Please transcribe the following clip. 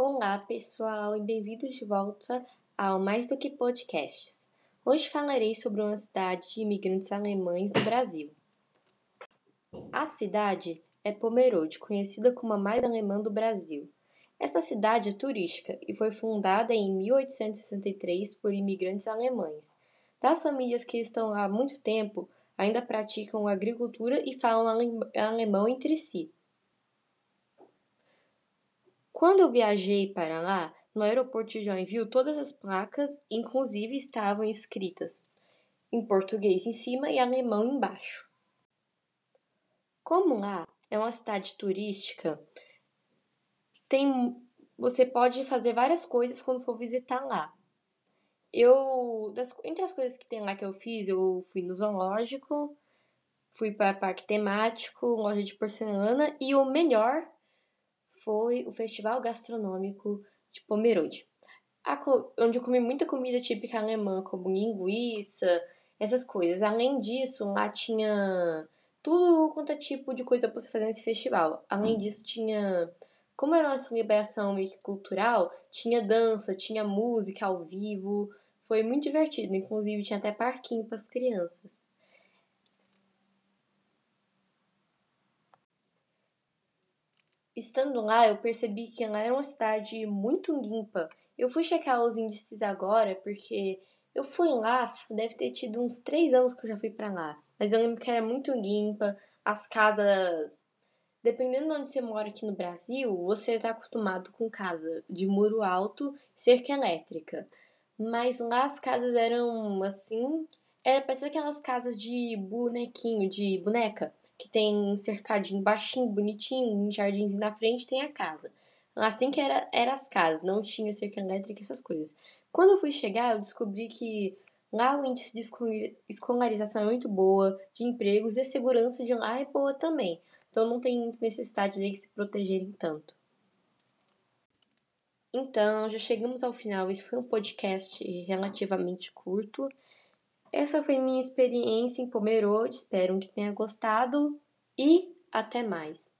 Olá, pessoal, e bem-vindos de volta ao Mais do que Podcasts. Hoje falarei sobre uma cidade de imigrantes alemães do Brasil. A cidade é Pomerode, conhecida como a mais alemã do Brasil. Essa cidade é turística e foi fundada em 1863 por imigrantes alemães. Das famílias que estão lá há muito tempo, ainda praticam agricultura e falam alemão entre si. Quando eu viajei para lá, no aeroporto de Joinville, todas as placas, inclusive, estavam escritas em português em cima e alemão embaixo. Como lá é uma cidade turística, tem você pode fazer várias coisas quando for visitar lá. Eu, das, entre as coisas que tem lá que eu fiz, eu fui no zoológico, fui para parque temático, loja de porcelana e o melhor foi o Festival Gastronômico de Pomerode, onde eu comi muita comida típica alemã, como linguiça, essas coisas. Além disso, lá tinha tudo quanto é tipo de coisa pra você fazer nesse festival. Além disso, tinha. Como era uma celebração meio que cultural, tinha dança, tinha música ao vivo. Foi muito divertido. Inclusive, tinha até parquinho para as crianças. Estando lá, eu percebi que ela era uma cidade muito limpa. Eu fui checar os índices agora, porque eu fui lá, deve ter tido uns três anos que eu já fui para lá. Mas eu lembro que era muito limpa, as casas. Dependendo de onde você mora aqui no Brasil, você está acostumado com casa de muro alto, cerca elétrica. Mas lá as casas eram assim. Era parecia aquelas casas de bonequinho, de boneca que tem um cercadinho baixinho, bonitinho, um jardinzinho na frente, tem a casa. Assim que era, era as casas, não tinha cerca elétrica, essas coisas. Quando eu fui chegar, eu descobri que lá o índice de escolarização é muito boa, de empregos e a segurança de lá é boa também. Então não tem muita necessidade de se protegerem tanto. Então, já chegamos ao final. Esse foi um podcast relativamente curto. Essa foi minha experiência em Pomerode, espero que tenha gostado e até mais.